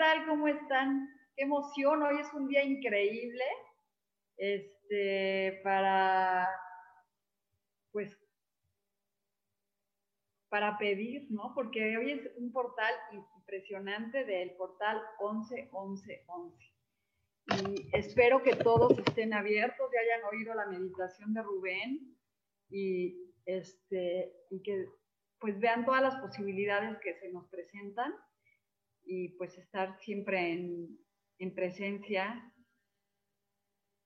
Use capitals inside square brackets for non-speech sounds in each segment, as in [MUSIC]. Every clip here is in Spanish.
Tal? ¿Cómo están? Qué emoción, hoy es un día increíble este, para, pues, para pedir, ¿no? Porque hoy es un portal impresionante del portal 111111. Y espero que todos estén abiertos y hayan oído la meditación de Rubén y, este, y que pues vean todas las posibilidades que se nos presentan y pues estar siempre en, presencia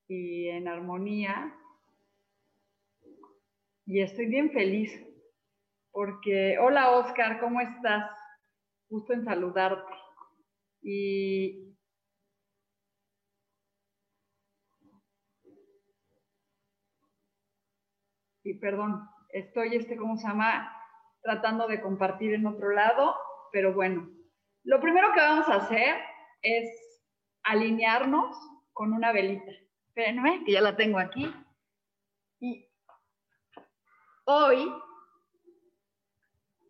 y en armonía. Y estoy bien feliz porque, hola Oscar, ¿cómo estás? Gusto en saludarte. Y, y perdón, estoy, este, ¿cómo se llama? Tratando de compartir en otro lado, pero bueno, lo primero que vamos a hacer es alinearnos con una velita. Espérenme, que ya la tengo aquí. Y hoy,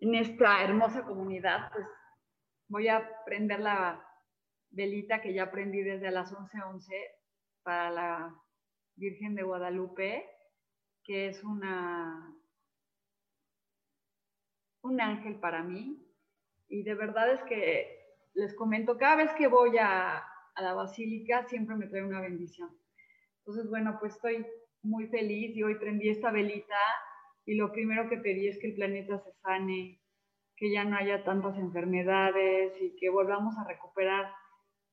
en esta hermosa comunidad, pues voy a prender la velita que ya aprendí desde las 11:11 para la Virgen de Guadalupe, que es una un ángel para mí, y de verdad es que les comento, cada vez que voy a, la basílica siempre me trae una bendición. Entonces, bueno, pues estoy muy feliz y hoy prendí esta velita y lo primero que pedí es que el planeta se sane, que ya no haya tantas enfermedades y que volvamos a recuperar,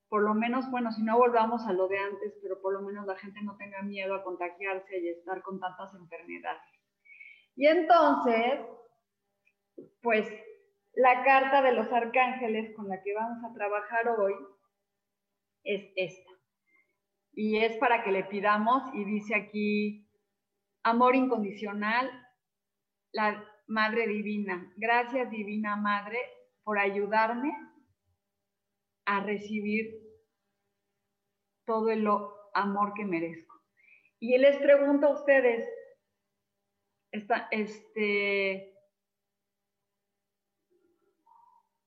por lo menos, bueno, si no volvamos a lo de antes, pero por lo menos la gente no tenga miedo a contagiarse y estar con tantas enfermedades. Y entonces, pues la carta de los arcángeles con la que vamos a trabajar hoy es esta. Y es para que le pidamos, y dice aquí, amor incondicional, la Madre Divina. Gracias, Divina Madre, por ayudarme a recibir todo el amor que merezco. Y les pregunto a ustedes, este,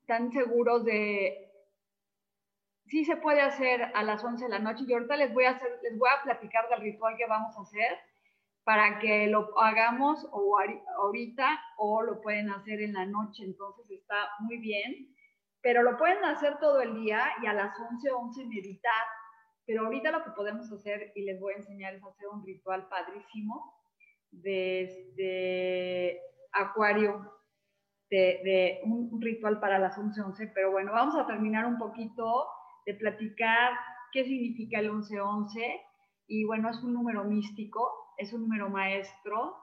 tan seguros de sí se puede hacer a las 11 de la noche. Y ahorita les voy a hacer, les voy a platicar del ritual que vamos a hacer para que lo hagamos o ahorita o lo pueden hacer en la noche, entonces está muy bien, pero lo pueden hacer todo el día y a las 11, 11 meditar, pero ahorita lo que podemos hacer y les voy a enseñar es hacer un ritual padrísimo desde este Acuario de, un, ritual para las 11.11, pero bueno, vamos a terminar un poquito de platicar qué significa el 11.11 y bueno, es un número místico, es un número maestro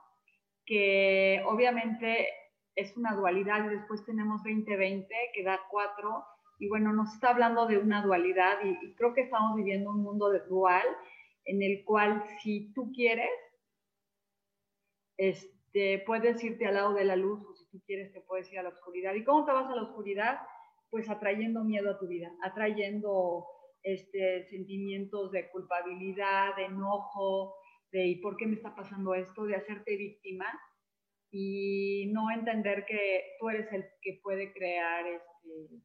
que obviamente es una dualidad y después tenemos 2020 que da 4 y bueno, nos está hablando de una dualidad y, creo que estamos viviendo un mundo de dual en el cual si tú quieres, este, puedes irte al lado de la luz si quieres te puedes ir a la oscuridad. ¿Y cómo te vas a la oscuridad? Pues atrayendo miedo a tu vida, atrayendo este, sentimientos de culpabilidad, de enojo, de ¿y por qué me está pasando esto? De hacerte víctima y no entender que tú eres el que puede crear este,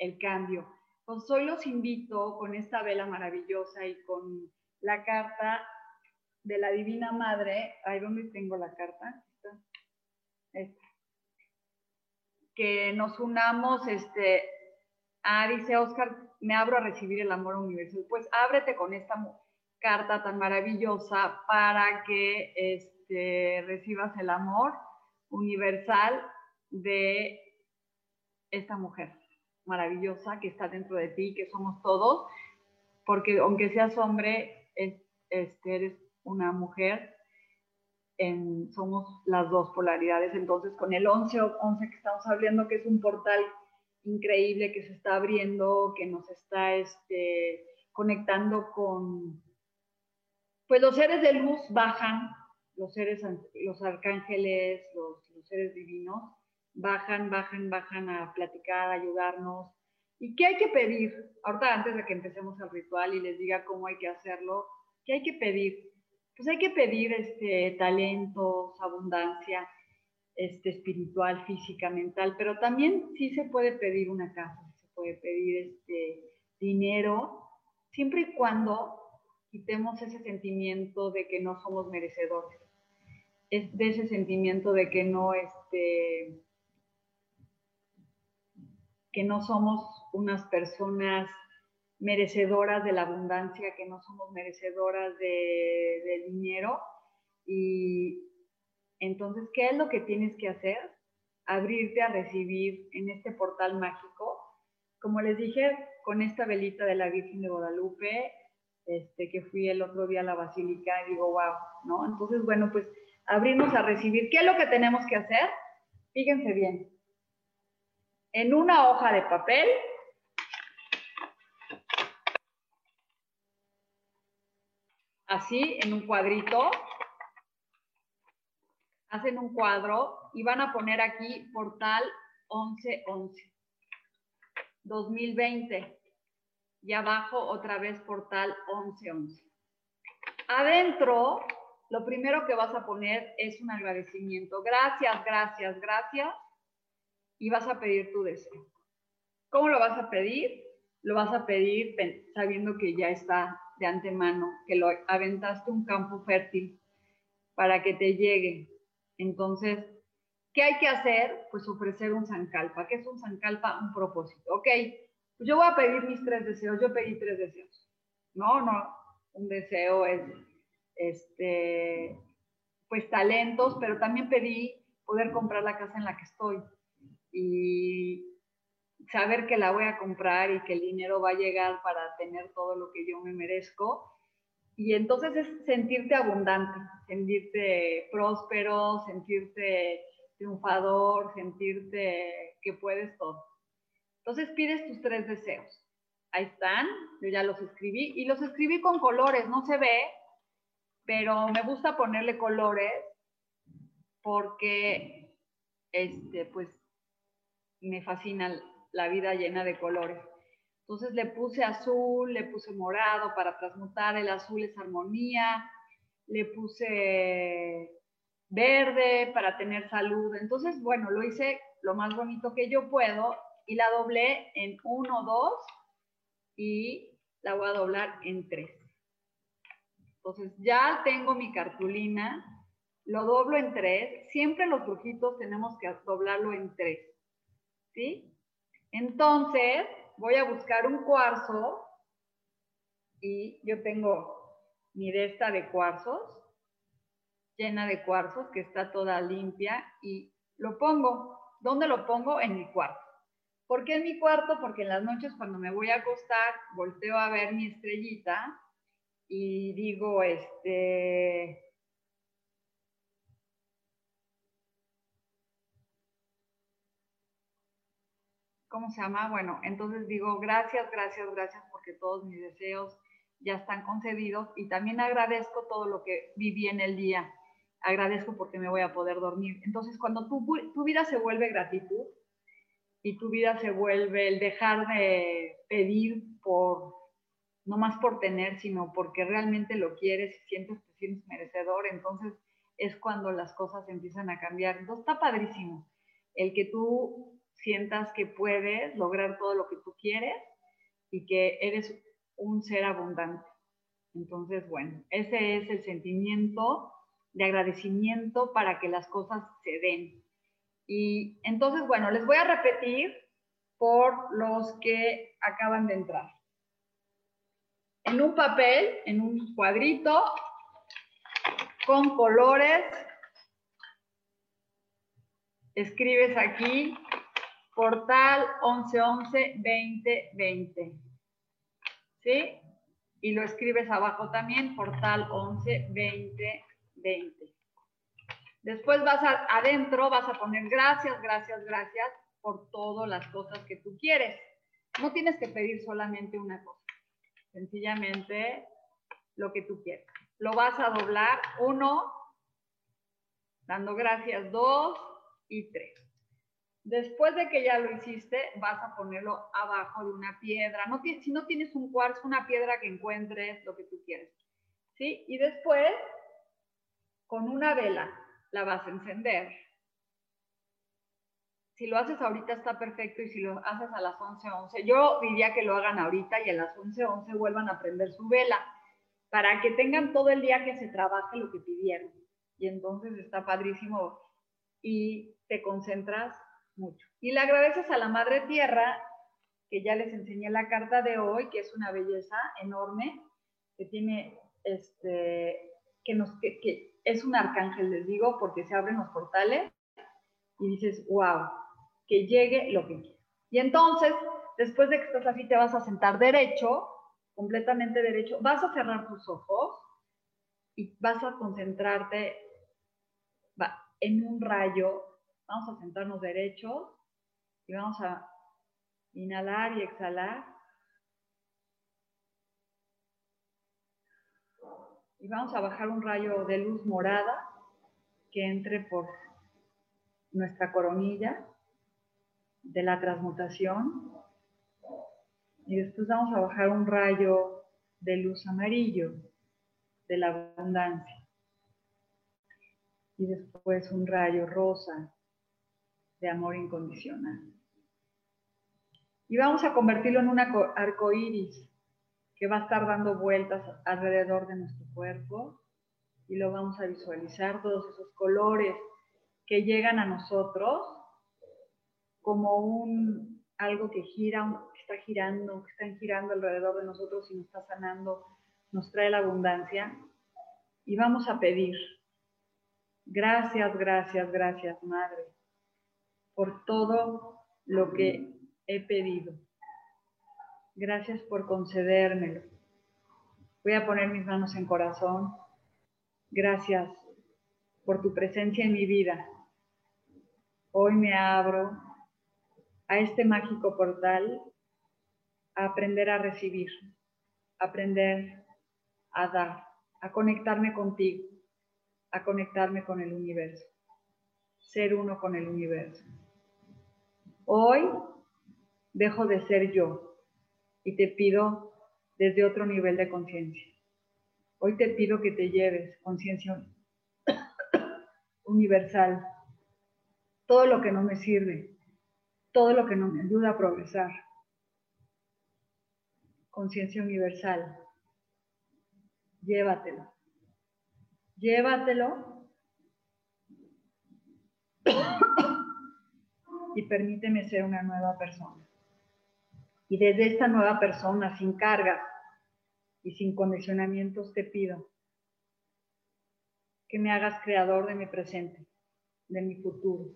el cambio. Hoy los invito con esta vela maravillosa y con la carta de la Divina Madre. Ahí donde tengo la carta. Que nos unamos, este, ah, dice Oscar, me abro a recibir el amor universal. Pues ábrete con esta carta tan maravillosa para que este, recibas el amor universal de esta mujer maravillosa que está dentro de ti, que somos todos, porque aunque seas hombre, este, eres una mujer, en, somos las dos polaridades. Entonces, con el 11 o 11 que estamos hablando, que es un portal increíble que se está abriendo, que nos está este, conectando con, pues los seres de luz bajan, los seres, los arcángeles, los, los seres divinos, bajan, bajan, bajan a platicar, a ayudarnos. ¿Y qué hay que pedir? Ahorita antes de que empecemos el ritual y les diga cómo hay que hacerlo, ¿qué hay que pedir? Pues hay que pedir este, talentos, abundancia este, espiritual, física, mental, pero también sí se puede pedir una casa, se puede pedir este, dinero, siempre y cuando quitemos ese sentimiento de que no somos merecedores, es de ese sentimiento de que no, este, que no somos unas personas merecedoras de la abundancia, que no somos merecedoras de, dinero. Y entonces, ¿qué es lo que tienes que hacer? Abrirte a recibir en este portal mágico. Como les dije, con esta velita de la Virgen de Guadalupe, este, que fui el otro día a la basílica, y digo, wow, ¿no? Entonces, bueno, pues abrirnos a recibir. ¿Qué es lo que tenemos que hacer? Fíjense bien, en una hoja de papel así en un cuadrito, hacen un cuadro y van a poner aquí portal 1111 2020 y abajo otra vez portal 1111. Adentro, lo primero que vas a poner es un agradecimiento. Gracias, gracias, gracias y vas a pedir tu deseo. ¿Cómo lo vas a pedir? Lo vas a pedir sabiendo que ya está de antemano, que lo aventaste un campo fértil para que te llegue. Entonces, ¿qué hay que hacer? Pues ofrecer un zancalpa. ¿Qué es un zancalpa? Un propósito. Ok, pues yo voy a pedir mis tres deseos. Yo pedí tres deseos. No, no, un deseo es, este, pues talentos, pero también pedí poder comprar la casa en la que estoy y saber que la voy a comprar y que el dinero va a llegar para tener todo lo que yo me merezco. Y entonces es sentirte abundante, sentirte próspero, sentirte triunfador, sentirte que puedes todo. Entonces pides tus tres deseos. Ahí están, yo ya los escribí y los escribí con colores, no se ve, pero me gusta ponerle colores porque este pues me fascina la vida llena de colores. Entonces le puse azul, le puse morado para transmutar, el azul es armonía, le puse verde para tener salud. Entonces, bueno, lo hice lo más bonito que yo puedo y la doblé en 1, 2 y la voy a doblar en 3. Entonces ya tengo mi cartulina, lo doblo en 3. Siempre los brujitos tenemos que doblarlo en 3. ¿sí? Entonces, voy a buscar un cuarzo y yo tengo mi de esta de cuarzos, llena de cuarzos, que está toda limpia y lo pongo. ¿Dónde lo pongo? En mi cuarto. ¿Por qué en mi cuarto? Porque en las noches cuando me voy a acostar, volteo a ver mi estrellita y digo, este, ¿cómo se llama? Bueno, entonces digo, gracias, gracias, gracias porque todos mis deseos ya están concedidos y también agradezco todo lo que viví en el día. Agradezco porque me voy a poder dormir. Entonces, cuando tu, tu vida se vuelve gratitud y tu vida se vuelve el dejar de pedir por, no más por tener, sino porque realmente lo quieres y sientes que sientes merecedor, entonces es cuando las cosas empiezan a cambiar. Entonces, está padrísimo el que tú sientas que puedes lograr todo lo que tú quieres y que eres un ser abundante. Entonces, bueno, ese es el sentimiento de agradecimiento para que las cosas se den. Y entonces, bueno, les voy a repetir por los que acaban de entrar. En un papel, en un cuadrito, con colores, escribes aquí portal 1111-2020. ¿Sí? Y lo escribes abajo también, portal 11-2020. Después vas adentro, vas a poner gracias, gracias, gracias por todas las cosas que tú quieres. No tienes que pedir solamente una cosa, sencillamente lo que tú quieres. Lo vas a doblar, uno, dando gracias, dos y tres. Después de que ya lo hiciste, vas a ponerlo abajo de una piedra. No, si no tienes un cuarzo, una piedra que encuentres, lo que tú quieres. ¿Sí? Y después, con una vela, la vas a encender. Si lo haces ahorita está perfecto y si lo haces a las 11:11, yo diría que lo hagan ahorita y a las 11:11 vuelvan a prender su vela para que tengan todo el día que se trabaje lo que pidieron. Y entonces está padrísimo y te concentras mucho. Y le agradeces a la Madre Tierra, que ya les enseñé la carta de hoy, que es una belleza enorme, que tiene este, que nos, que, es un arcángel, les digo, porque se abren los portales y dices, wow, que llegue lo que quiera. Y entonces, después de que estás así, te vas a sentar derecho, completamente derecho, vas a cerrar tus ojos y vas a concentrarte en un rayo. Vamos a sentarnos derecho y vamos a inhalar y exhalar. y vamos a bajar un rayo de luz morada que entre por nuestra coronilla de la transmutación y después vamos a bajar un rayo de luz amarillo de la abundancia y después un rayo rosa de amor incondicional. Y vamos a convertirlo en un arco iris que va a estar dando vueltas alrededor de nuestro cuerpo y lo vamos a visualizar, todos esos colores que llegan a nosotros como un algo que gira, que está girando, que están girando alrededor de nosotros y nos está sanando, nos trae la abundancia. Y vamos a pedir, gracias, gracias, gracias, Madre, por todo lo que he pedido Gracias por concedérmelo. Voy a poner mis manos en corazón. Gracias por tu presencia en mi vida. Hoy me abro a este mágico portal a aprender a recibir, a aprender a dar, a conectarme contigo, a conectarme con el universo, ser uno con el universo. Hoy dejo de ser yo y te pido desde otro nivel de conciencia. Hoy te pido que te lleves conciencia universal, todo lo que no me sirve, todo lo que no me ayuda a progresar. Conciencia universal, llévatelo. Llévatelo y permíteme ser una nueva persona. Y desde esta nueva persona, sin cargas y sin condicionamientos, te pido que me hagas creador de mi presente, de mi futuro,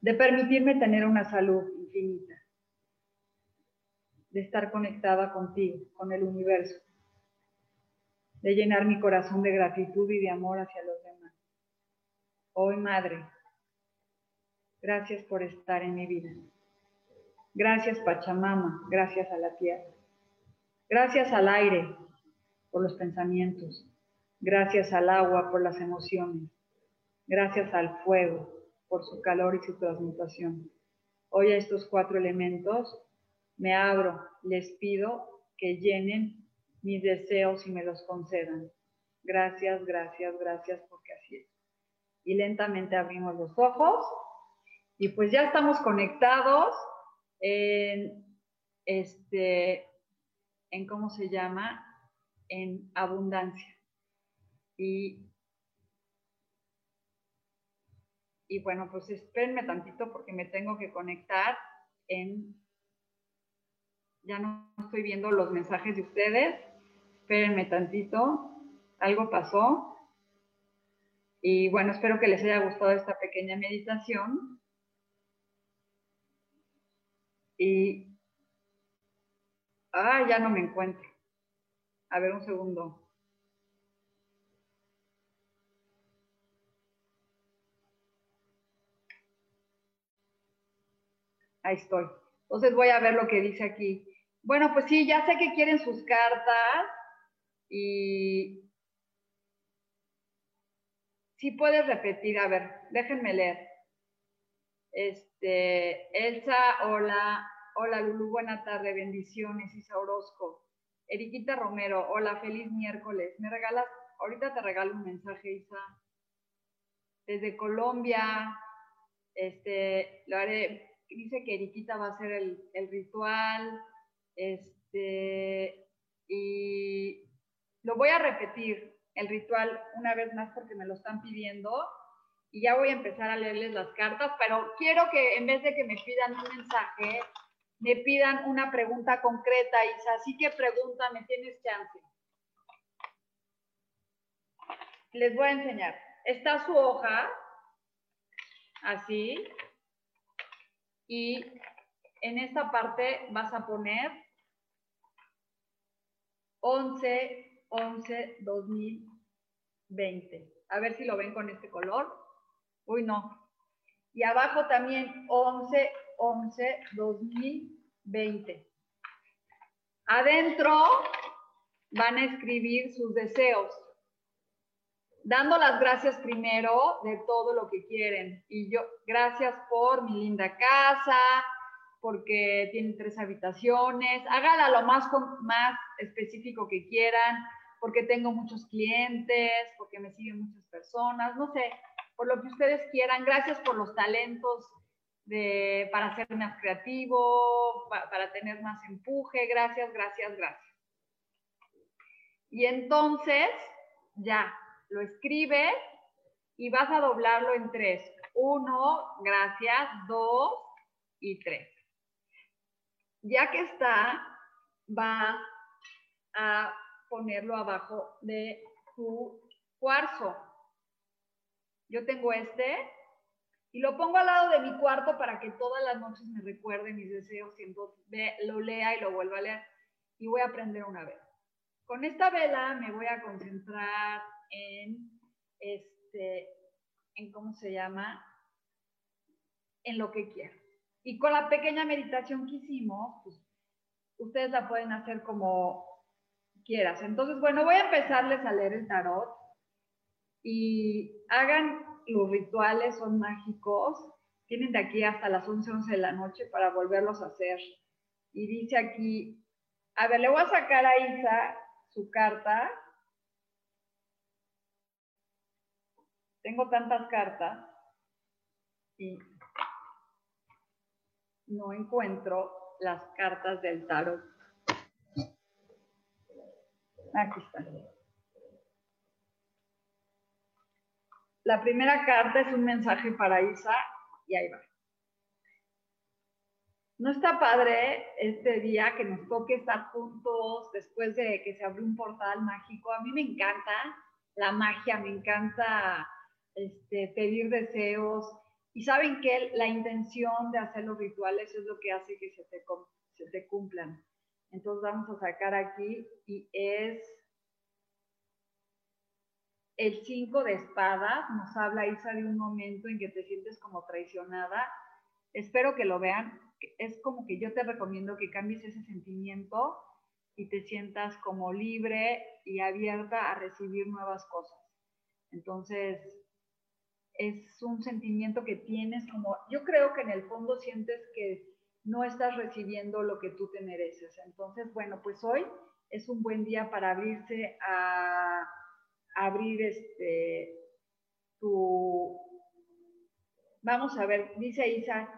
de permitirme tener una salud infinita, de estar conectada contigo, con el universo, de llenar mi corazón de gratitud y de amor hacia los demás. Hoy, Madre, gracias por estar en mi vida. Gracias Pachamama, gracias a la tierra. Gracias al aire por los pensamientos. Gracias al agua por las emociones. Gracias al fuego por su calor y su transmutación. Hoy a estos cuatro elementos me abro, les pido que llenen mis deseos y me los concedan. Gracias, gracias, gracias, porque así es. Y lentamente abrimos los ojos y pues ya estamos conectados en, este, en cómo se llama, en abundancia. Y, y bueno, pues espérenme tantito porque me tengo que conectar en... Ya no estoy viendo los mensajes de ustedes. Espérenme tantito. Algo pasó. Y bueno, espero que les haya gustado esta pequeña meditación. Y... Ah, ya no me encuentro. A ver un segundo. Ahí estoy. Entonces voy a ver lo que dice aquí. Bueno, pues sí, ya sé que quieren sus cartas y sí puedes repetir, a ver, déjenme leer. Este, Elsa, hola, hola Lulu, buena tarde, bendiciones, Isa Orozco. Eriquita Romero, hola, feliz miércoles. ¿Me regalas? Ahorita te regalo un mensaje, Isa. Desde Colombia, este, lo haré dice que Eriquita va a hacer el, ritual, este, y lo voy a repetir, el ritual, una vez más porque me lo están pidiendo, y ya voy a empezar a leerles las cartas, pero quiero que en vez de que me pidan un mensaje, me pidan una pregunta concreta, Isa, así que pregúntame, tienes chance. Les voy a enseñar. Está su hoja, así, y en esta parte vas a poner 11, 11, 2020. A ver si lo ven con este color. Uy, no. Y abajo también 11, 11, 2020. Adentro van a escribir sus deseos dando las gracias primero de todo lo que quieren. Y yo, gracias por mi linda casa, porque tiene tres habitaciones, hágala lo más, más específico que quieran, porque tengo muchos clientes, porque me siguen muchas personas, no sé, por lo que ustedes quieran. Gracias por los talentos de, para ser más creativo, para tener más empuje. Gracias, gracias, gracias. Y entonces, ya, lo escribes y vas a doblarlo en tres. Uno, gracias, dos y tres. Ya que está, va a ponerlo abajo de tu cuarzo. Yo tengo este y lo pongo al lado de mi cuarto para que todas las noches me recuerde mis deseos y entonces lo lea y lo vuelva a leer. Y voy a aprender una vez. Con esta vela me voy a concentrar en, este, en cómo se llama, en lo que quieran. Y con la pequeña meditación que hicimos, pues, ustedes la pueden hacer como quieras. Entonces, bueno, voy a empezarles a leer el tarot y hagan los rituales, son mágicos. Tienen de aquí hasta las 11, 11 de la noche para volverlos a hacer. Y dice aquí, a ver, le voy a sacar a Isa su carta tengo tantas cartas y no encuentro las cartas del tarot. Aquí están. La primera carta es un mensaje para Isa y ahí va. No está padre este día que nos toque estar juntos después de que se abrió un portal mágico. A mí me encanta la magia, me encanta este, pedir deseos. Y saben que la intención de hacer los rituales es lo que hace que se se te cumplan. Entonces vamos a sacar aquí y es el 5 de espadas. Nos habla Isa de un momento en que te sientes como traicionada. Espero que lo vean. Es como que yo te recomiendo que cambies ese sentimiento y te sientas como libre y abierta a recibir nuevas cosas. Entonces, es un sentimiento que tienes como, yo creo que en el fondo sientes que no estás recibiendo lo que tú te mereces. Entonces, bueno, pues hoy es un buen día para abrirse a, abrir este tu vamos a ver, dice Isa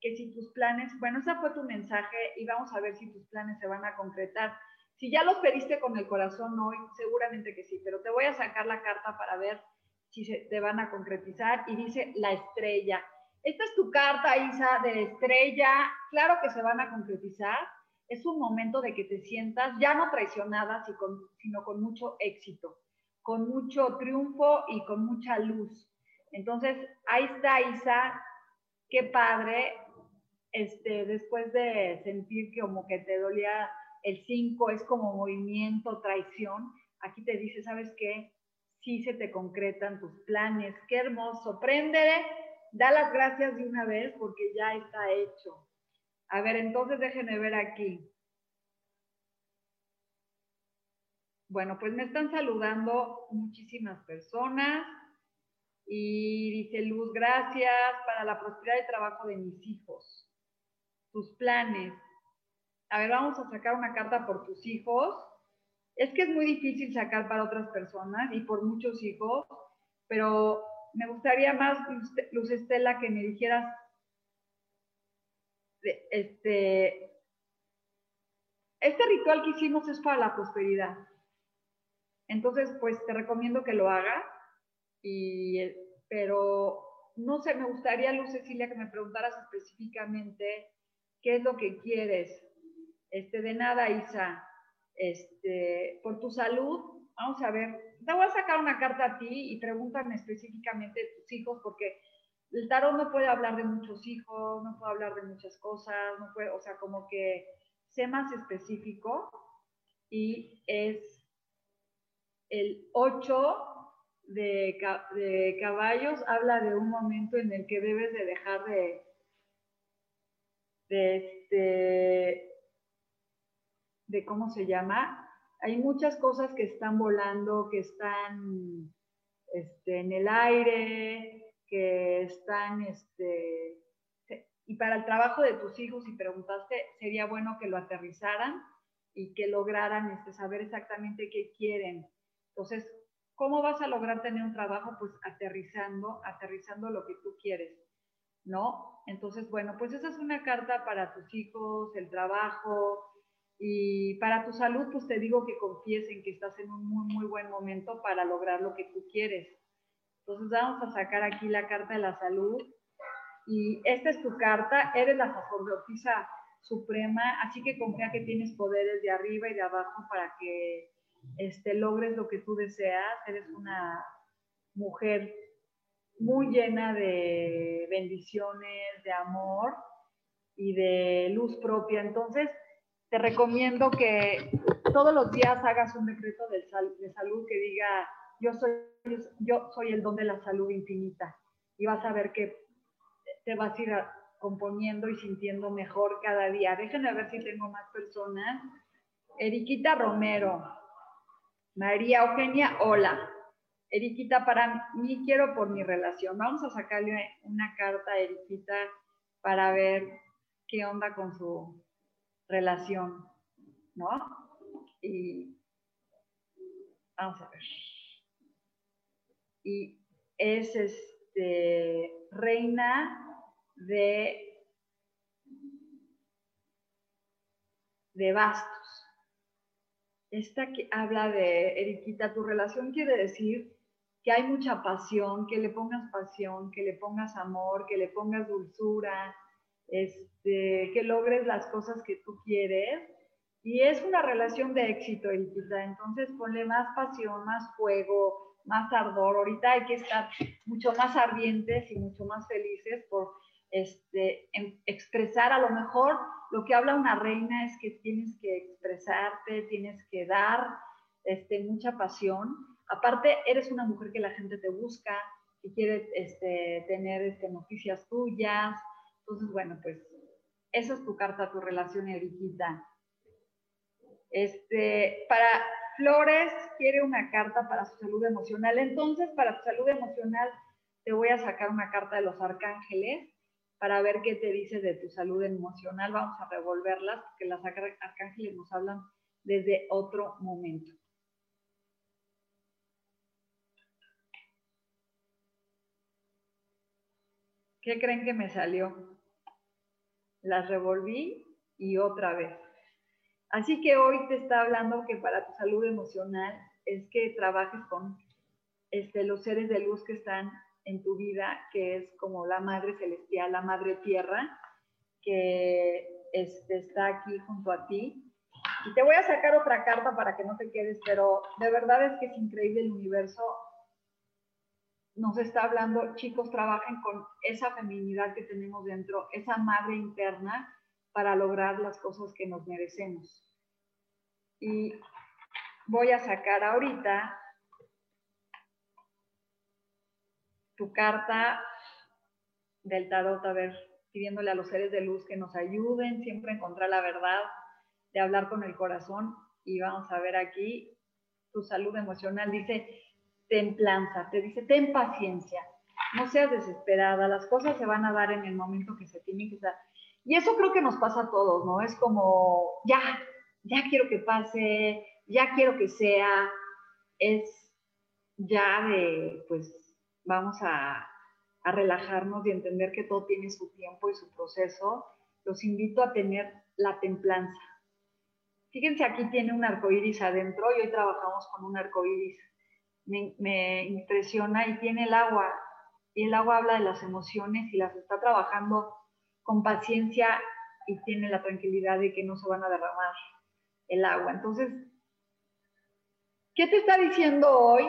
que si tus planes, bueno, ese fue tu mensaje y vamos a ver si tus planes se van a concretar. Si ya los pediste con el corazón hoy, seguramente que sí, pero te voy a sacar la carta para ver si se te van a concretizar y dice la estrella. esta es tu carta, Isa, de estrella. Claro que se van a concretizar. Es un momento de que te sientas ya no traicionada, sino con mucho éxito, con mucho triunfo y con mucha luz. Entonces, ahí está Isa, qué padre, este, después de sentir que como que te dolía el 5, es como movimiento, traición, aquí te dice, ¿sabes qué? Sí se te concretan tus planes, qué hermoso, préndele, da las gracias de una vez porque ya está hecho. A ver, entonces déjenme ver aquí. Bueno, pues me están saludando muchísimas personas. Y dice Luz, gracias para la prosperidad y trabajo de mis hijos. Tus planes. A ver, vamos a sacar una carta por tus hijos. Es que es muy difícil sacar para otras personas y por muchos hijos, pero me gustaría más, Luz Estela, que me dijeras, este, este ritual que hicimos es para la prosperidad. Entonces, pues te recomiendo que lo hagas y, pero no sé, me gustaría, Luz Cecilia, que me preguntaras específicamente qué es lo que quieres. Este, de nada, Isa. Este, por tu salud, vamos a ver, te voy a sacar una carta a ti y pregúntame específicamente de tus hijos, porque el tarot no puede hablar de muchos hijos, no puede hablar de muchas cosas, no puede, o sea, como que sé más específico y es el 8 de, caballos habla de un momento en el que debes de dejar de, de, este, ¿cómo se llama? Hay muchas cosas que están volando, que están este, en el aire, que están, este, y para el trabajo de tus hijos, si preguntaste, sería bueno que lo aterrizaran y que lograran este, saber exactamente qué quieren. Entonces, ¿Cómo vas a lograr tener un trabajo? Pues aterrizando, aterrizando lo que tú quieres, ¿no? Entonces, bueno, pues esa es una carta para tus hijos, el trabajo y para tu salud, pues te digo que confíes en que estás en un muy, muy buen momento para lograr lo que tú quieres. Entonces, vamos a sacar aquí la carta de la salud y esta es tu carta, eres la sacerdotisa suprema, así que confía que tienes poderes de arriba y de abajo para que este, logres lo que tú deseas. Eres una mujer muy llena de bendiciones, de amor y de luz propia. Entonces, te recomiendo que todos los días hagas un decreto de, de salud que diga, yo soy, yo soy el don de la salud infinita. Y vas a ver que te vas a ir componiendo y sintiendo mejor cada día. Déjenme ver si tengo más personas. Eriquita Romero, María Eugenia, hola. Eriquita, para mí quiero por mi relación. Vamos a sacarle una carta a Eriquita para ver qué onda con su relación, ¿no? Y vamos a ver. Y es este reina de de bastos esta que habla de, Eriquita, tu relación quiere decir que hay mucha pasión, que le pongas pasión, que le pongas amor, que le pongas dulzura, este, que logres las cosas que tú quieres. Y es una relación de éxito, Eriquita. Entonces ponle más pasión, más fuego, más ardor. Ahorita hay que estar mucho más ardientes y mucho más felices por este, expresar a lo mejor lo que habla una reina es que tienes que expresarte, tienes que dar este, mucha pasión. Aparte, eres una mujer que la gente te busca, que quiere este, tener noticias tuyas. Entonces, bueno, pues esa es tu carta, tu relación, Eriquita. Para Flores, quiere una carta para su salud emocional. Entonces, para tu salud emocional, te voy a sacar una carta de los arcángeles para ver qué te dice de tu salud emocional. Vamos a revolverlas porque las arcángeles nos hablan desde otro momento. ¿Qué creen que me salió? Las revolví y otra vez. Así que hoy te está hablando que para tu salud emocional es que trabajes con este, los seres de luz que están en tu vida, que es como la Madre Celestial, la Madre Tierra, que este, está aquí junto a ti. Y te voy a sacar otra carta para que no te quedes, pero de verdad es que es increíble el universo. Nos está hablando, chicos, trabajen con esa feminidad que tenemos dentro, esa madre interna, para lograr las cosas que nos merecemos. Y voy a sacar ahorita tu carta del tarot, a ver, pidiéndole a los seres de luz que nos ayuden siempre a encontrar la verdad, de hablar con el corazón. Y vamos a ver aquí tu salud emocional. Dice templanza, te dice ten paciencia, no seas desesperada, las cosas se van a dar en el momento que se tienen que dar. Y eso creo que nos pasa a todos, ¿no? Es como, ya, ya quiero que pase, ya quiero que sea, es ya de, pues, vamos a, relajarnos y entender que todo tiene su tiempo y su proceso, los invito a tener la templanza. Fíjense, aquí tiene un arco iris adentro y hoy trabajamos con un arco iris. Me, me, impresiona y tiene el agua. Y el agua habla de las emociones y las está trabajando con paciencia y tiene la tranquilidad de que no se van a derramar el agua. Entonces, ¿qué te está diciendo hoy?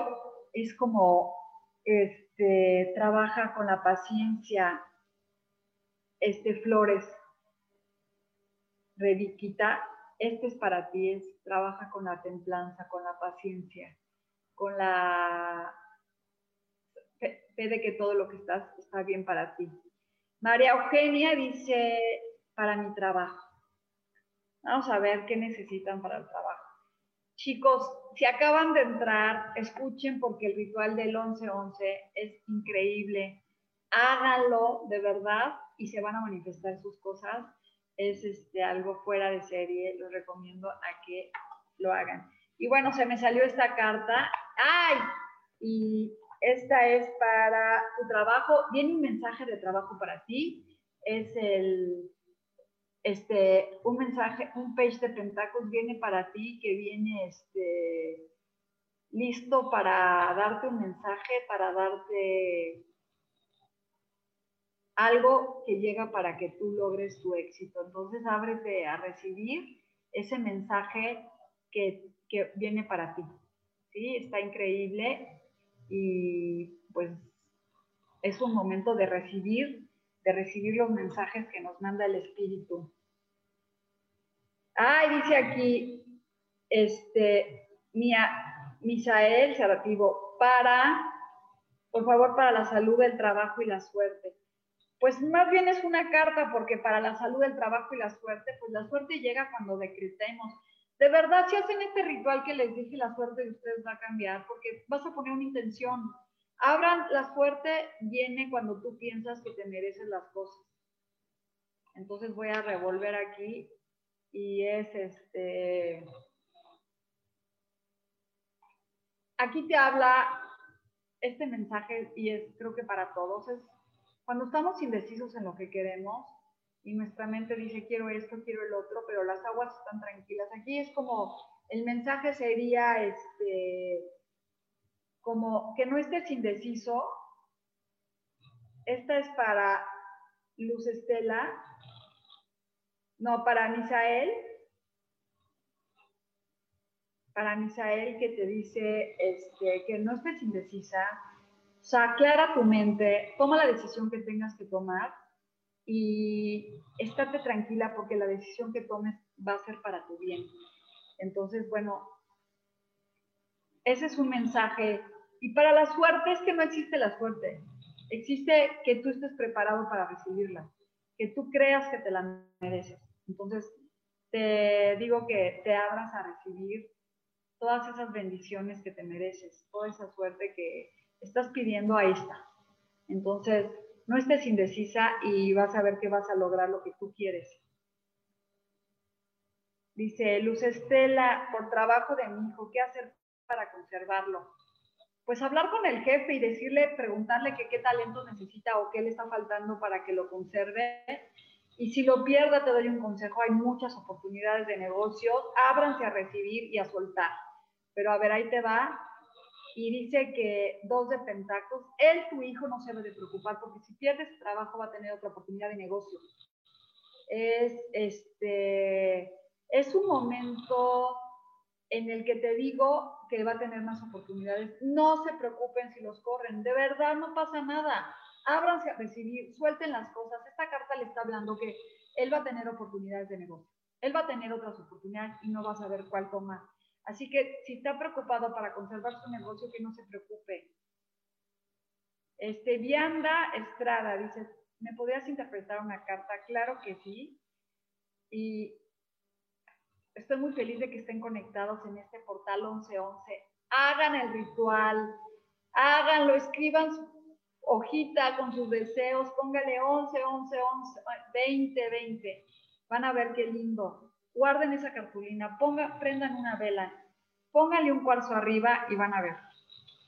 Es como este, trabaja con la paciencia, este Flores, Reviquita, este es para ti, es, trabaja con la templanza, con la paciencia, con la fe, de que todo lo que estás está bien para ti. María Eugenia dice, para mi trabajo. Vamos a ver qué necesitan para el trabajo. Chicos, si acaban de entrar, escuchen porque el ritual del 11-11 es increíble. Háganlo de verdad y se van a manifestar sus cosas. Es este, algo fuera de serie. Los recomiendo a que lo hagan. Y bueno, se me salió esta carta. ¡Ay! Y esta es para tu trabajo. Viene un mensaje de trabajo para ti. Es el este, un mensaje, un page de pentáculos viene para ti, que viene este, listo para darte un mensaje, para darte algo que llega para que tú logres tu éxito. Entonces ábrete a recibir ese mensaje que, que viene para ti. ¿Sí? Está increíble y pues es un momento de recibir de recibir los mensajes que nos manda el Espíritu. Ay, dice aquí, este, Mía, Misael Sarativo, para, por favor, para la salud, del trabajo y la suerte. Pues más bien es una carta porque para la salud, el trabajo y la suerte, pues la suerte llega cuando decretemos. De verdad, si hacen este ritual que les dije, la suerte de ustedes va a cambiar porque vas a poner una intención Abran, la suerte viene cuando tú piensas que te mereces las cosas. Entonces voy a revolver aquí y es este... Aquí te habla este mensaje y es creo que para todos es cuando estamos indecisos en lo que queremos y nuestra mente dice quiero esto, quiero el otro, pero las aguas están tranquilas. Aquí es como el mensaje sería este como que no estés indeciso. Esta es para Luz Estela, no, para Misael. Para Misael que te dice este, que no estés indecisa. O sea, aclara tu mente, toma la decisión que tengas que tomar y estate tranquila porque la decisión que tomes va a ser para tu bien. Entonces, bueno, ese es un mensaje. Y para la suerte es que no existe la suerte. Existe que tú estés preparado para recibirla, que tú creas que te la mereces. Entonces, te digo que te abras a recibir todas esas bendiciones que te mereces, toda esa suerte que estás pidiendo, ahí está. Entonces, no estés indecisa y vas a ver que vas a lograr lo que tú quieres. Dice Luz Estela, por trabajo de mi hijo, ¿qué hacer para conservarlo? Pues hablar con el jefe y decirle, preguntarle qué talento necesita o qué le está faltando para que lo conserve. Y si lo pierda, te doy un consejo, hay muchas oportunidades de negocio, ábranse a recibir y a soltar. Pero a ver, ahí te va. y dice que dos de pentáculos, él, tu hijo, no se debe de preocupar porque si pierdes trabajo va a tener otra oportunidad de negocio. Es, este, es un momento en el que te digo que va a tener más oportunidades. No se preocupen si los corren, de verdad no pasa nada. Ábranse a recibir, suelten las cosas. Esta carta le está hablando que él va a tener oportunidades de negocio. Él va a tener otras oportunidades y no va a saber cuál tomar. Así que si está preocupado para conservar su negocio, que no se preocupe. Este, Vianda Estrada dice, ¿me podrías interpretar una carta? Claro que sí. Y estoy muy feliz de que estén conectados en este portal 1111. Hagan el ritual, háganlo, escriban su hojita con sus deseos, póngale 11, 11, 11, 20, 20. Van a ver qué lindo. Guarden esa cartulina, ponga, prendan una vela, pónganle un cuarzo arriba y van a ver.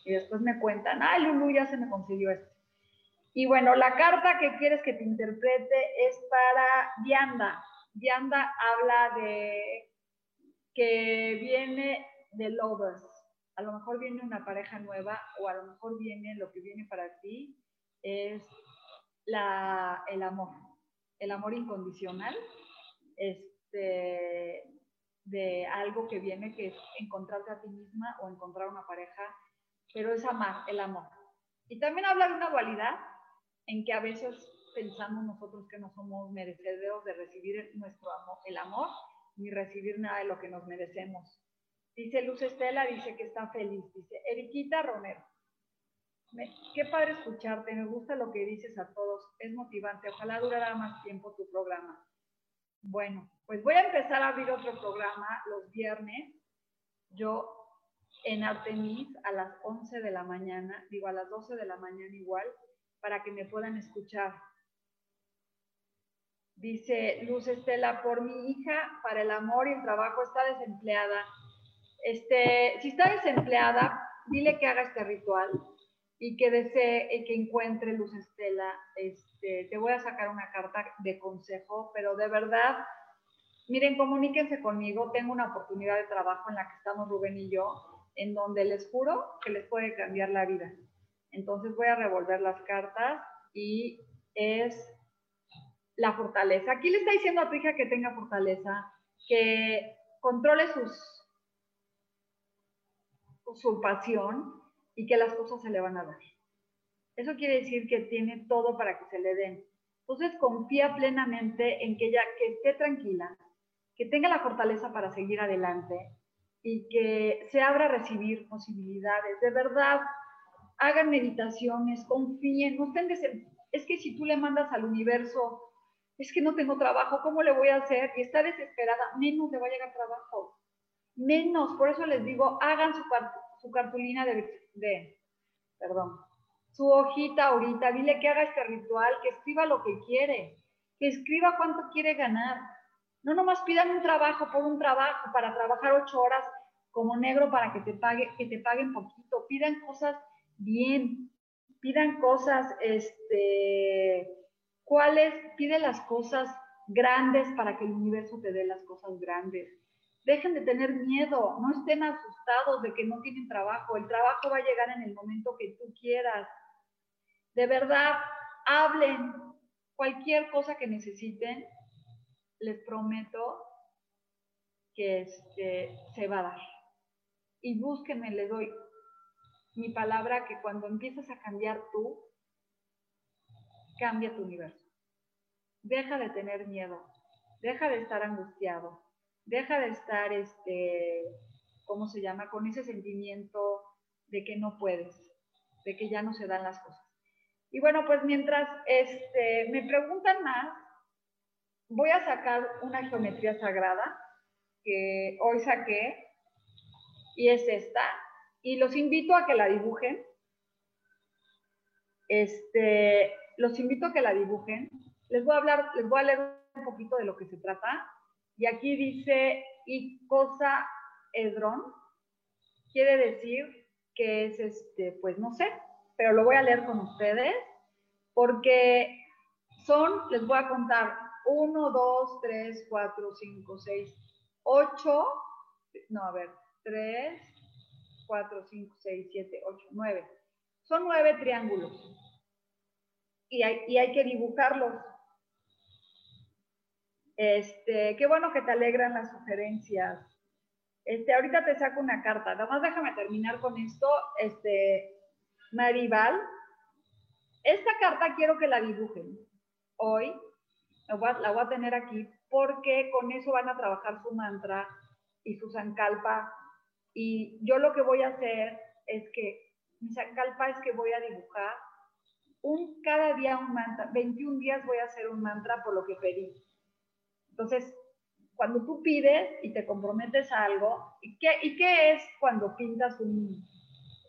Y después me cuentan, ay Lulu, ya se me consiguió esto. Y bueno, la carta que quieres que te interprete es para Vianda. Vianda habla de que viene de lovers. A lo mejor viene una pareja nueva o a lo mejor viene lo que viene para ti es la, el amor, el amor incondicional, este, de algo que viene que es encontrarte a ti misma o encontrar una pareja, pero es amar, el amor. Y también habla de una dualidad en que a veces pensamos nosotros que no somos merecedores de recibir nuestro amor, el amor ni recibir nada de lo que nos merecemos. Dice Luz Estela, dice que está feliz. Dice Eriquita Romero. qué padre escucharte, me gusta lo que dices a todos, es motivante. Ojalá durara más tiempo tu programa. Bueno, pues voy a empezar a abrir otro programa los viernes. Yo en Artemis a las 11 de la mañana, digo a las 12 de la mañana igual, para que me puedan escuchar. Dice Luz Estela, por mi hija, para el amor y el trabajo, está desempleada. Este, si está desempleada, dile que haga este ritual y que desee y que encuentre Luz Estela. Este, te voy a sacar una carta de consejo, pero de verdad, miren, comuníquense conmigo. Tengo una oportunidad de trabajo en la que estamos Rubén y yo, en donde les juro que les puede cambiar la vida. Entonces voy a revolver las cartas y es la fortaleza. Aquí le está diciendo a tu hija que tenga fortaleza, que controle sus, su pasión y que las cosas se le van a dar. Eso quiere decir que tiene todo para que se le den. Entonces confía plenamente en que ella que esté tranquila, que tenga la fortaleza para seguir adelante y que se abra a recibir posibilidades. De verdad, hagan meditaciones, confíen, no estén Es que si tú le mandas al universo es que no tengo trabajo, ¿cómo le voy a hacer? Y está desesperada, menos le va a llegar trabajo. Menos, por eso les digo, hagan su, su cartulina de, perdón, su hojita ahorita, dile que haga este ritual, que escriba lo que quiere, que escriba cuánto quiere ganar. No nomás pidan un trabajo por un trabajo, para trabajar ocho horas como negro para que te, pague, que te paguen poquito. Pidan cosas bien, pidan cosas, este, ¿Cuáles? Pide las cosas grandes para que el universo te dé las cosas grandes. Dejen de tener miedo, no estén asustados de que no tienen trabajo. El trabajo va a llegar en el momento que tú quieras. De verdad, hablen cualquier cosa que necesiten. Les prometo que este, se va a dar. Y búsquenme, les doy mi palabra que cuando empiezas a cambiar tú, cambia tu universo. Deja de tener miedo, deja de estar angustiado, deja de estar, este, ¿cómo se llama? Con ese sentimiento de que no puedes, de que ya no se dan las cosas. Y bueno, pues mientras este, me preguntan más, voy a sacar una geometría sagrada que hoy saqué y es esta. Y los invito a que la dibujen. Este, los invito a que la dibujen. Les voy a hablar, les voy a leer un poquito de lo que se trata. Y aquí dice Icosa Edron. Quiere decir que es este, pues no sé, pero lo voy a leer con ustedes porque son, les voy a contar, 1, 2, 3, 4, 5, 6, 8, no, a ver, 3, 4, 5, 6, 7, 8, 9. Son nueve triángulos. Y hay, y hay que dibujarlos. Este, qué bueno que te alegran las sugerencias. Este, ahorita te saco una carta. Nada más déjame terminar con esto. Este, Maribal, esta carta quiero que la dibujen hoy. La voy, a, tener aquí porque con eso van a trabajar su mantra y su sankalpa. Y yo lo que voy a hacer es que mi sankalpa es que voy a dibujar un cada día un mantra. 21 días voy a hacer un mantra por lo que pedí. Entonces, cuando tú pides y te comprometes a algo, ¿y qué, y qué es cuando pintas un,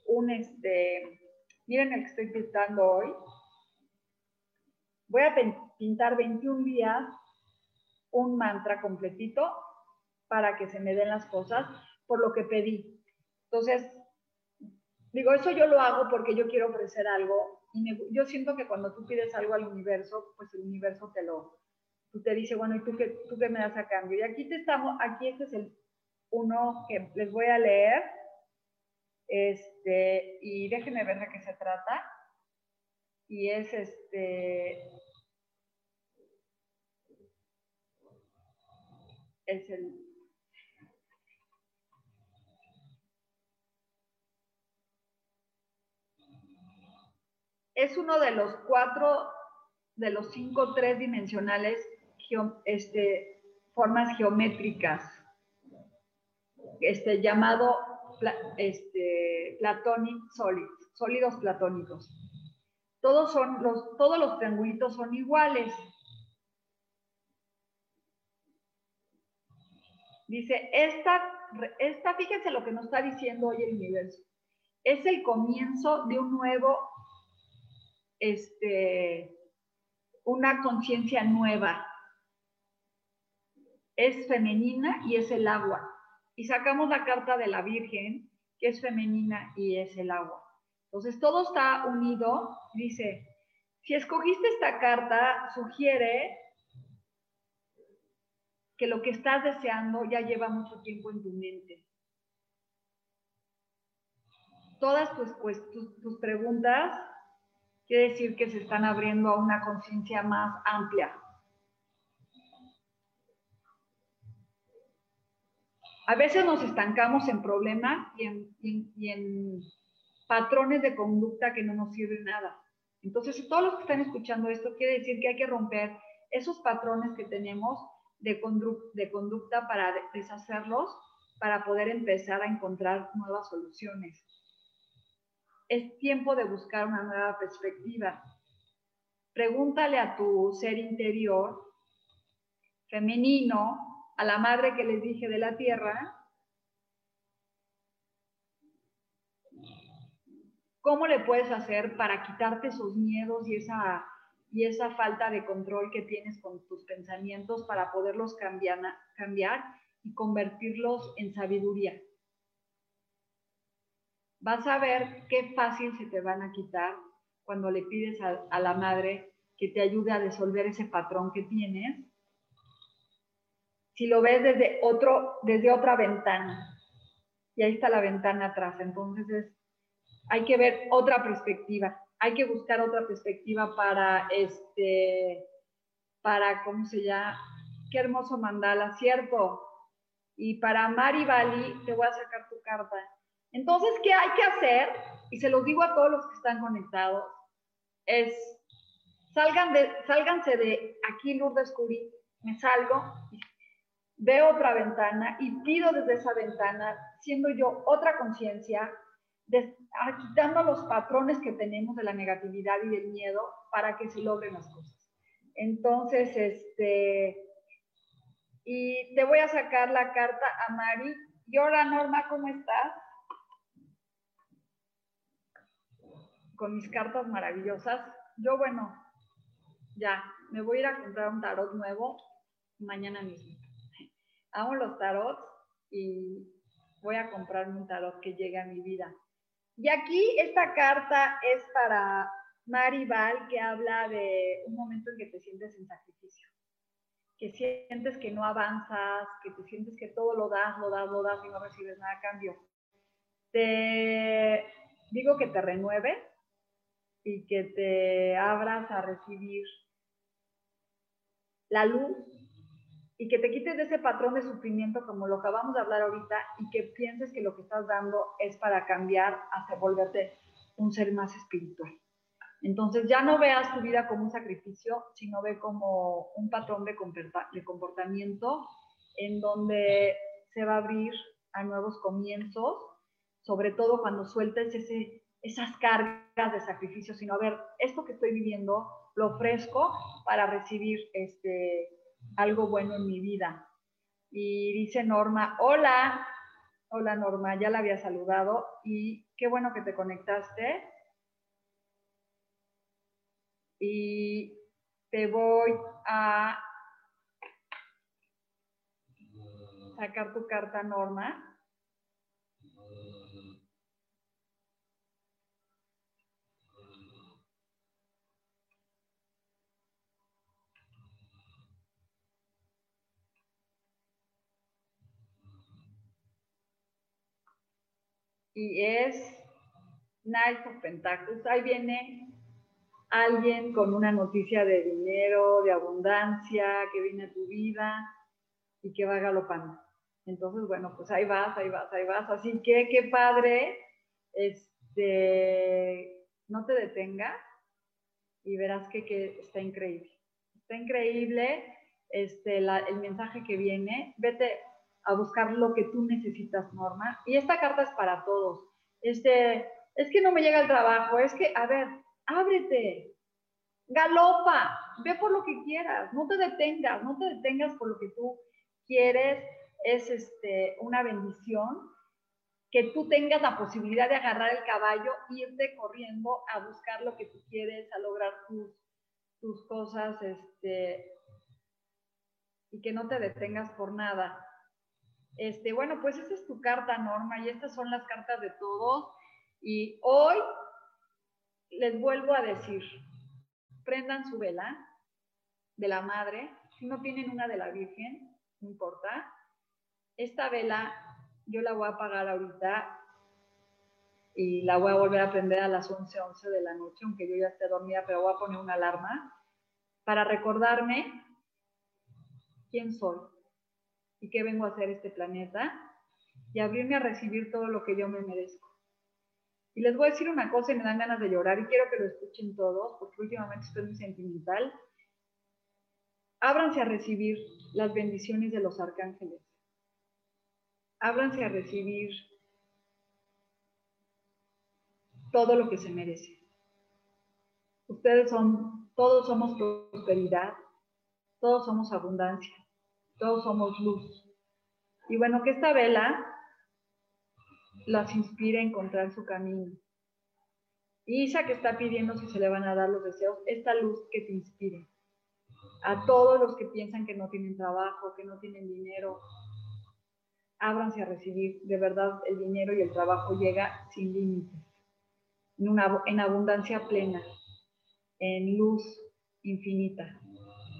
un, este, miren el que estoy pintando hoy? Voy a pintar 21 días un mantra completito para que se me den las cosas por lo que pedí. Entonces, digo, eso yo lo hago porque yo quiero ofrecer algo y yo siento que cuando tú pides algo al universo, pues el universo te lo, tú te dice, bueno, ¿y tú qué, tú qué me das a cambio? Y aquí te estamos, aquí este es el uno que les voy a leer, este, y déjenme ver de qué se trata. Y es este, es el es uno de los cuatro, de los cinco tres dimensionales, este, formas geométricas, este, llamado este, platonic sólidos platónicos. Todos, son los, todos los triangulitos son iguales. Dice, esta, esta, fíjense lo que nos está diciendo hoy el universo. Es el comienzo de un nuevo, este, una conciencia nueva. Es femenina y es el agua. Y sacamos la carta de la Virgen, que es femenina y es el agua. Entonces, todo está unido. Dice, si escogiste esta carta, sugiere que lo que estás deseando ya lleva mucho tiempo en tu mente. Todas tus, pues, tus, preguntas quiere decir que se están abriendo a una conciencia más amplia. A veces nos estancamos en problemas y en, patrones de conducta que no nos sirven nada. Entonces, todos los que están escuchando esto, quiere decir que hay que romper esos patrones que tenemos de conducta para deshacerlos, para poder empezar a encontrar nuevas soluciones. Es tiempo de buscar una nueva perspectiva. Pregúntale a tu ser interior, femenino, a la madre que les dije de la tierra, ¿cómo le puedes hacer para quitarte esos miedos y esa y esa falta de control que tienes con tus pensamientos para poderlos cambiar, cambiar y convertirlos en sabiduría. Vas a ver qué fácil se te van a quitar cuando le pides a, a la madre que te ayude a disolver ese patrón que tienes. Si lo ves desde, otro, desde otra ventana, y ahí está la ventana atrás, entonces hay que ver otra perspectiva hay que buscar otra perspectiva para este, para, ¿cómo se llama? Qué hermoso mandala, ¿cierto? Y para Mari Bali, te voy a sacar tu carta. Entonces, ¿qué hay que hacer? Y se los digo a todos los que están conectados, es, salgan de, sálganse de aquí, Lourdes Curi, me salgo, veo otra ventana y pido desde esa ventana, siendo yo otra conciencia, quitando los patrones que tenemos de la negatividad y del miedo para que se logren las cosas. Entonces, este, y te voy a sacar la carta a Mari. Y ahora, Norma, ¿cómo estás? Con mis cartas maravillosas. Yo, bueno, ya, me voy a ir a comprar un tarot nuevo mañana mismo. Amo los tarots y voy a comprar un tarot que llegue a mi vida. Y aquí esta carta es para Maribal, que habla de un momento en que te sientes en sacrificio, que sientes que no avanzas, que te sientes que todo lo das, lo das, lo das y no recibes nada cambio. te digo que te renueves y que te abras a recibir la luz y que te quites de ese patrón de sufrimiento como lo acabamos de hablar ahorita y que pienses que lo que estás dando es para cambiar hasta volverte un ser más espiritual. Entonces ya no veas tu vida como un sacrificio, sino ve como un patrón de comportamiento en donde se va a abrir a nuevos comienzos, sobre todo cuando sueltes esas cargas de sacrificio, sino a ver, esto que estoy viviendo lo ofrezco para recibir este, algo bueno en mi vida. Y dice Norma, hola, hola Norma, ya la había saludado y qué bueno que te conectaste. Y te voy a sacar tu carta Norma. Y es Knight of Pentacles. Ahí viene alguien con una noticia de dinero, de abundancia, que viene a tu vida y que va galopando. Entonces, bueno, pues ahí vas, ahí vas, ahí vas. Así que qué padre, este, no te detengas y verás que, que está increíble. Está increíble este, el mensaje que viene. Vete, a buscar lo que tú necesitas, Norma. Y esta carta es para todos. Este, es que no me llega el trabajo, es que, a ver, ábrete, galopa, ve por lo que quieras, no te detengas, no te detengas por lo que tú quieres. Es este, una bendición que tú tengas la posibilidad de agarrar el caballo, irte corriendo a buscar lo que tú quieres, a lograr tus, tus cosas, este, y que no te detengas por nada. Este, bueno, pues esa es tu carta, Norma, y estas son las cartas de todos. Y hoy les vuelvo a decir, prendan su vela de la madre, si no tienen una de la Virgen, no importa. Esta vela yo la voy a apagar ahorita y la voy a volver a prender a las 11, 11 de la noche, aunque yo ya esté dormida, pero voy a poner una alarma para recordarme quién soy, y qué vengo a hacer este planeta y abrirme a recibir todo lo que yo me merezco. Y les voy a decir una cosa y me dan ganas de llorar y quiero que lo escuchen todos porque últimamente estoy muy sentimental. Ábranse a recibir las bendiciones de los arcángeles. Ábranse a recibir todo lo que se merece. Ustedes son, todos somos prosperidad, todos somos abundancia todos somos luz. Y bueno, que esta vela las inspire a encontrar su camino. Isa que está pidiendo si se le van a dar los deseos, esta luz que te inspire. A todos los que piensan que no tienen trabajo, que no tienen dinero, ábranse a recibir. De verdad, el dinero y el trabajo llega sin límites, en, en abundancia plena, en luz infinita.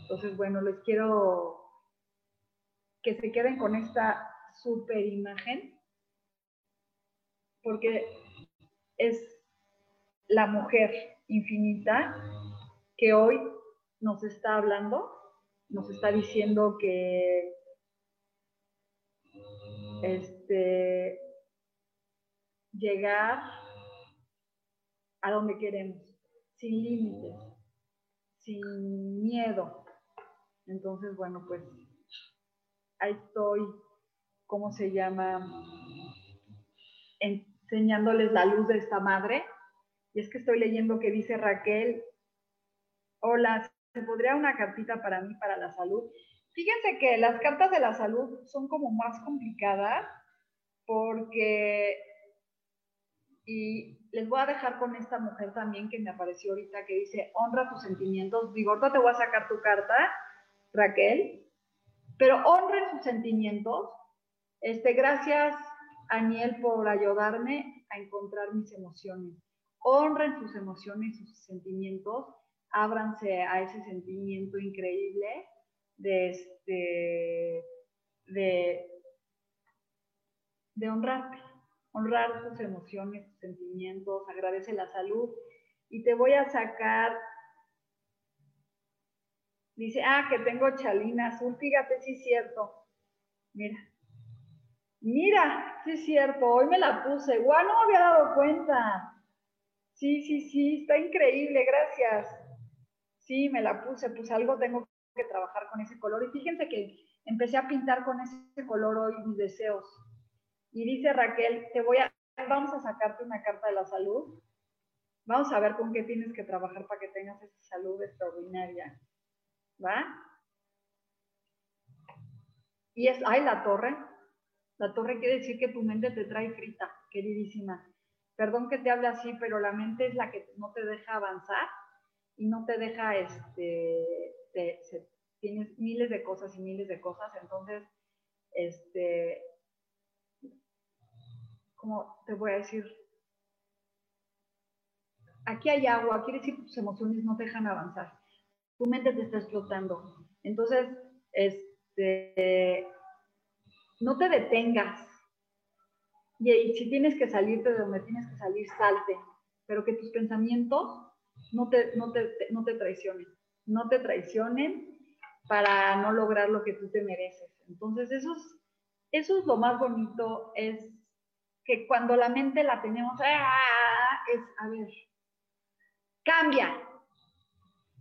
Entonces, bueno, les quiero que se queden con esta super imagen, porque es la mujer infinita que hoy nos está hablando, nos está diciendo que este, llegar a donde queremos, sin límites, sin miedo. Entonces, bueno, pues estoy, ¿cómo se llama? Enseñándoles la luz de esta madre. Y es que estoy leyendo que dice Raquel, hola, ¿se podría una cartita para mí, para la salud? Fíjense que las cartas de la salud son como más complicadas porque, y les voy a dejar con esta mujer también que me apareció ahorita que dice, honra tus sentimientos. Digo, ahorita te voy a sacar tu carta, Raquel, pero honren sus sentimientos. Este, gracias, Aniel, por ayudarme a encontrar mis emociones. Honren sus emociones, sus sentimientos. Ábranse a ese sentimiento increíble de, este, de, de honrarte, honrar tus emociones, tus sentimientos, agradece la salud. Y te voy a sacar, dice, ah, que tengo chalina azul, fíjate, sí es cierto. Mira, mira, sí es cierto, hoy me la puse, igual no me había dado cuenta. Sí, sí, sí, está increíble, gracias. Sí, me la puse, pues algo tengo que trabajar con ese color. Y fíjense que empecé a pintar con ese color hoy mis deseos. Y dice Raquel, te voy a, vamos a sacarte una carta de la salud. Vamos a ver con qué tienes que trabajar para que tengas esa salud extraordinaria. ¿Va? Y es, ay, la torre. La torre quiere decir que tu mente te trae frita, queridísima. Perdón que te hable así, pero la mente es la que no te deja avanzar y no te deja, este, tienes miles de cosas y miles de cosas, entonces, este, como te voy a decir, aquí hay agua, quiere decir que tus emociones no te dejan avanzar, tu mente te está explotando, entonces, este, no te detengas, y, si tienes que salirte de donde tienes que salir, salte, pero que tus pensamientos no te, no te, no te traicionen, no te traicionen para no lograr lo que tú te mereces. Entonces, eso es, eso es lo más bonito, es que cuando la mente la tenemos, ¡ah! es, a ver, cambia.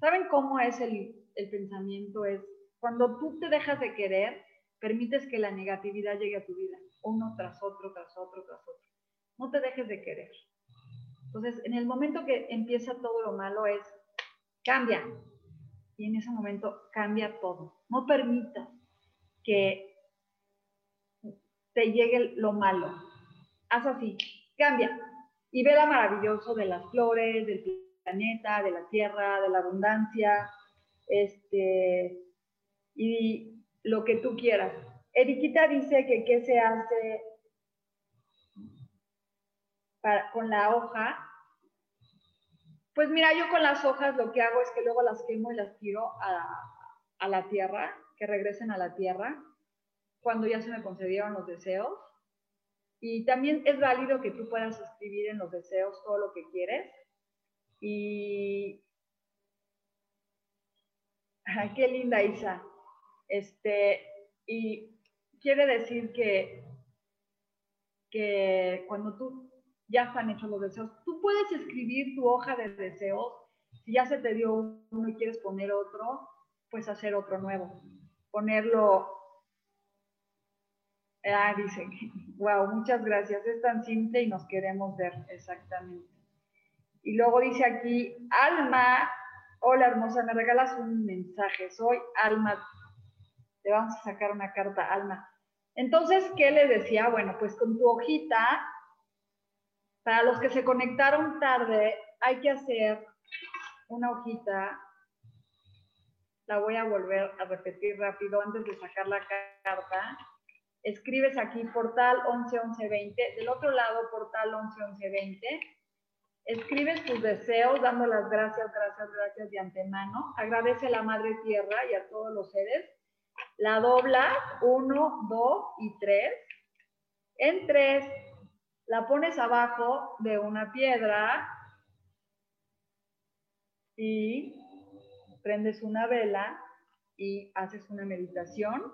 ¿Saben cómo es el, el pensamiento? Es cuando tú te dejas de querer, permites que la negatividad llegue a tu vida, uno tras otro, tras otro, tras otro. No te dejes de querer. Entonces, en el momento que empieza todo lo malo es, cambia. Y en ese momento cambia todo. No permitas que te llegue lo malo. Haz así, cambia. Y ve lo maravilloso de las flores, del planeta, de la tierra, de la abundancia, este, y lo que tú quieras. Eriquita dice que qué se hace con la hoja, pues mira, yo con las hojas lo que hago es que luego las quemo y las tiro a, a la tierra, que regresen a la tierra, cuando ya se me concedieron los deseos. Y también es válido que tú puedas escribir en los deseos todo lo que quieres. Y... Ay, qué linda Isa. Este, y quiere decir que, que cuando tú ya están hechos los deseos. Tú puedes escribir tu hoja de deseos. Si ya se te dio uno y quieres poner otro, pues hacer otro nuevo. Ponerlo. Ah, dicen, wow, [LAUGHS] muchas gracias. Es tan simple y nos queremos ver, exactamente. Y luego dice aquí, Alma, hola hermosa, me regalas un mensaje. Soy Alma. Te vamos a sacar una carta, Alma. Entonces, ¿qué le decía? Bueno, pues con tu hojita para los que se conectaron tarde, hay que hacer una hojita. La voy a volver a repetir rápido antes de sacar la carta. Escribes aquí portal 111120, del otro lado portal 111120. Escribes tus deseos dando las gracias, gracias, gracias de antemano. Agradece a la Madre Tierra y a todos los seres. La doblas, uno, dos y tres. En tres la pones abajo de una piedra y prendes una vela y haces una meditación.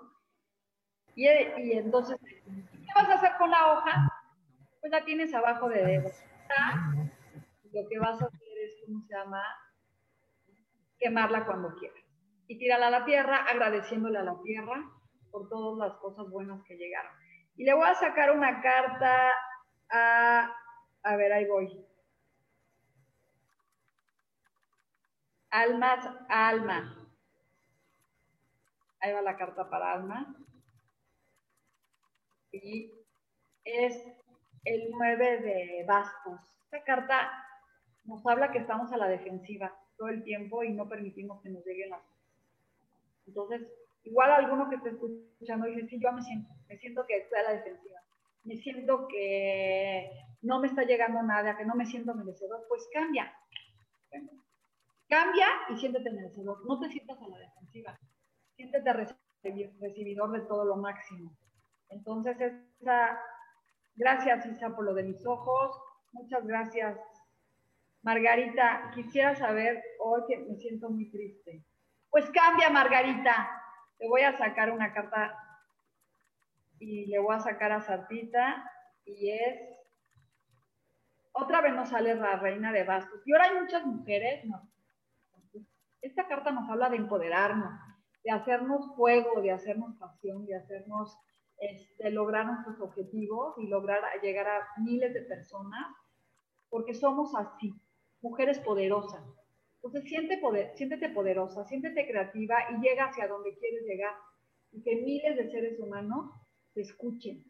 Y, entonces, ¿qué vas a hacer con la hoja? Pues la tienes abajo de dedo. Lo que vas a hacer es, ¿cómo se llama? Quemarla cuando quieras. Y tirarla a la tierra, agradeciéndole a la tierra por todas las cosas buenas que llegaron. Y le voy a sacar una carta a, a ver, ahí voy. Almas, alma. Ahí va la carta para alma. Y es el 9 de bastos. Esta carta nos habla que estamos a la defensiva todo el tiempo y no permitimos que nos lleguen las Entonces, igual alguno que esté escuchando dice, sí, yo me siento, me siento que estoy a la defensiva me siento que no me está llegando nada, que no me siento merecedor, pues cambia. Cambia y siéntete merecedor. No te sientas a la defensiva. Siéntete recibidor de todo lo máximo. Entonces, esa Gracias, Isa, por lo de mis ojos. Muchas gracias. Margarita, quisiera saber hoy que me siento muy triste. Pues cambia, Margarita. Te voy a sacar una carta y le voy a sacar a Sartita y es otra vez nos sale la reina de bastos. Y ahora hay muchas mujeres, no. Esta carta nos habla de empoderarnos, de hacernos fuego, de hacernos pasión, de hacernos este, lograr nuestros objetivos y lograr llegar a miles de personas, porque somos así, mujeres poderosas. Entonces, siente poder, siéntete poderosa, siéntete creativa y llega hacia donde quieres llegar. Y que miles de seres humanos te escuchen.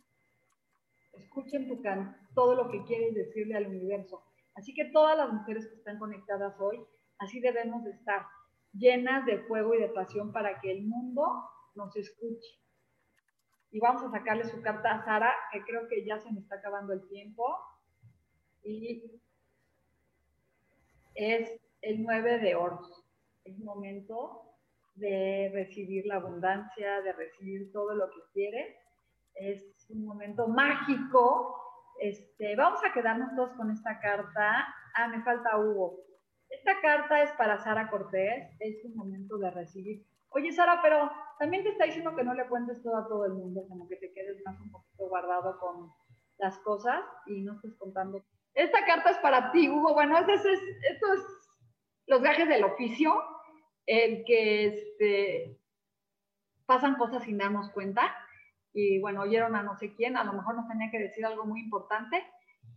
Escuchen tu can todo lo que quieres decirle al universo. Así que todas las mujeres que están conectadas hoy, así debemos de estar, llenas de fuego y de pasión para que el mundo nos escuche. Y vamos a sacarle su carta a Sara, que creo que ya se me está acabando el tiempo. Y es el 9 de oros. Es momento de recibir la abundancia, de recibir todo lo que quiere. Es un momento mágico. Este, vamos a quedarnos todos con esta carta. Ah, me falta Hugo. Esta carta es para Sara Cortés. Es un momento de recibir. Oye, Sara, pero también te está diciendo que no le cuentes todo a todo el mundo, como que te quedes más un poquito guardado con las cosas y no estés contando. Esta carta es para ti, Hugo. Bueno, esto es, es los gajes del oficio, en que este, pasan cosas sin darnos cuenta. Y bueno, oyeron a no sé quién, a lo mejor nos tenía que decir algo muy importante,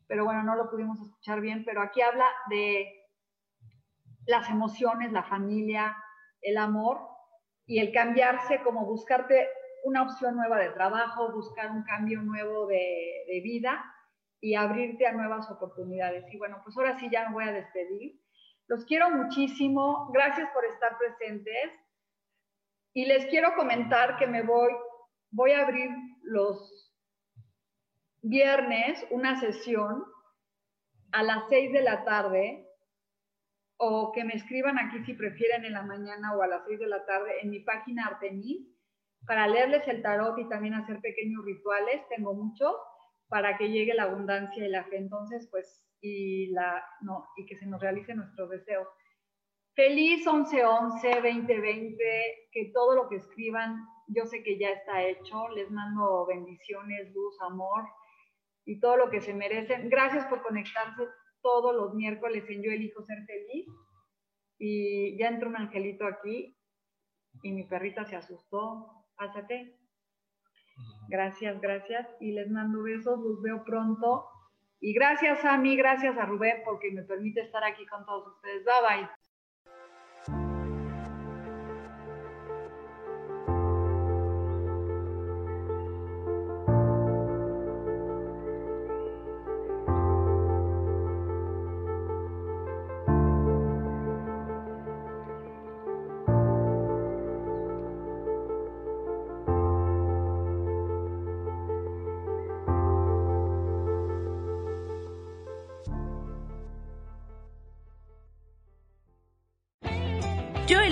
pero bueno, no lo pudimos escuchar bien. Pero aquí habla de las emociones, la familia, el amor y el cambiarse, como buscarte una opción nueva de trabajo, buscar un cambio nuevo de vida y abrirte a nuevas oportunidades. Y bueno, pues ahora sí ya me voy a despedir. Los quiero muchísimo. Gracias por estar presentes. Y les quiero comentar que me voy, voy a abrir los viernes una sesión a las 6 de la tarde o que me escriban aquí si prefieren en la mañana o a las 6 de la tarde en mi página Artemis para leerles el tarot y también hacer pequeños rituales. Tengo muchos para que llegue la abundancia y la fe. Entonces, pues y, la, no, y que se nos realicen nuestros deseos. Feliz 11-11-2020, que todo lo que escriban, yo sé que ya está hecho. Les mando bendiciones, luz, amor y todo lo que se merecen. Gracias por conectarse todos los miércoles en Yo Elijo Ser Feliz. Y ya entró un angelito aquí y mi perrita se asustó. Pásate. Gracias, gracias. Y les mando besos, los veo pronto. Y gracias a mí, gracias a Rubén, porque me permite estar aquí con todos ustedes. Bye bye.